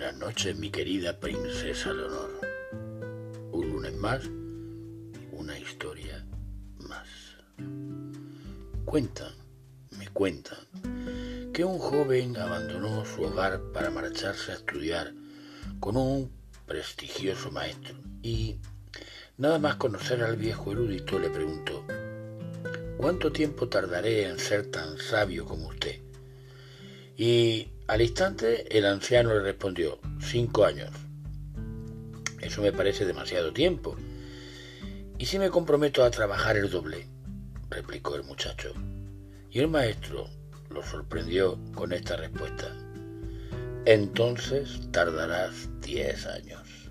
noches, mi querida princesa Leonor. Un lunes más, una historia más. Cuentan, me cuentan, que un joven abandonó su hogar para marcharse a estudiar con un prestigioso maestro y, nada más conocer al viejo erudito, le preguntó, ¿cuánto tiempo tardaré en ser tan sabio como usted? Y al instante el anciano le respondió, cinco años. Eso me parece demasiado tiempo. ¿Y si me comprometo a trabajar el doble? replicó el muchacho. Y el maestro lo sorprendió con esta respuesta. Entonces tardarás diez años.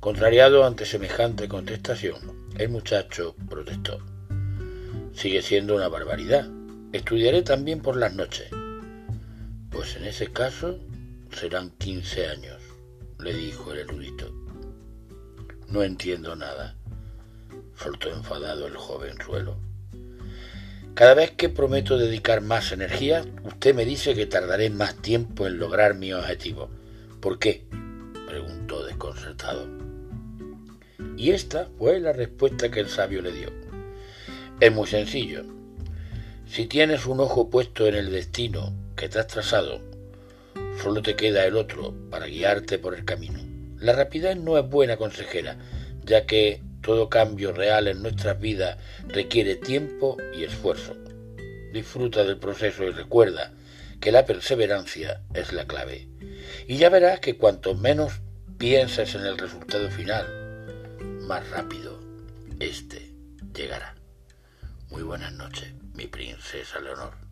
Contrariado ante semejante contestación, el muchacho protestó. Sigue siendo una barbaridad. Estudiaré también por las noches. Pues en ese caso serán quince años, le dijo el erudito. No entiendo nada, soltó enfadado el jovenzuelo. Cada vez que prometo dedicar más energía, usted me dice que tardaré más tiempo en lograr mi objetivo. ¿Por qué? preguntó desconcertado. Y esta fue la respuesta que el sabio le dio. Es muy sencillo. Si tienes un ojo puesto en el destino que te has trazado, solo te queda el otro para guiarte por el camino. La rapidez no es buena consejera, ya que todo cambio real en nuestras vidas requiere tiempo y esfuerzo. Disfruta del proceso y recuerda que la perseverancia es la clave. Y ya verás que cuanto menos pienses en el resultado final, más rápido éste llegará. Muy buenas noches, mi princesa Leonor.